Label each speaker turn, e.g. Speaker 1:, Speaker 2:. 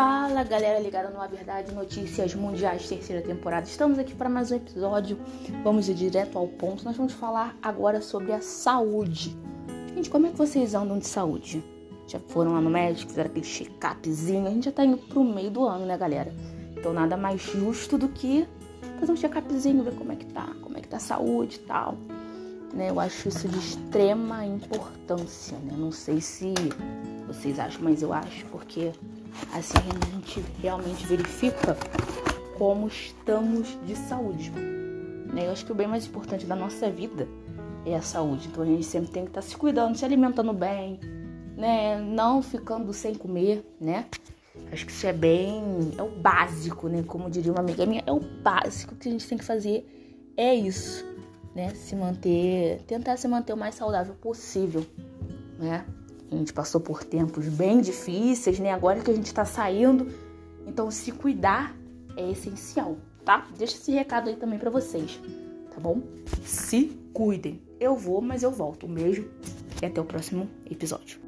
Speaker 1: Fala galera ligada no A Verdade Notícias Mundiais, terceira temporada. Estamos aqui para mais um episódio. Vamos ir direto ao ponto. Nós vamos falar agora sobre a saúde. Gente, como é que vocês andam de saúde? Já foram lá no médico, fizeram aquele check-upzinho? A gente já tá indo pro meio do ano, né, galera? Então nada mais justo do que fazer um check-upzinho, ver como é que tá, como é que tá a saúde e tal. Né, eu acho isso de extrema importância, né? Não sei se vocês acham, mas eu acho, porque assim a gente realmente verifica como estamos de saúde. Né? Eu acho que o bem mais importante da nossa vida é a saúde. Então a gente sempre tem que estar tá se cuidando, se alimentando bem, né? Não ficando sem comer, né? Acho que isso é bem. É o básico, né? Como diria uma amiga minha, é o básico que a gente tem que fazer. É isso, né? Se manter. Tentar se manter o mais saudável possível, né? A gente passou por tempos bem difíceis, né? Agora que a gente tá saindo, então se cuidar é essencial, tá? Deixa esse recado aí também para vocês, tá bom? Se cuidem. Eu vou, mas eu volto. Um beijo e até o próximo episódio.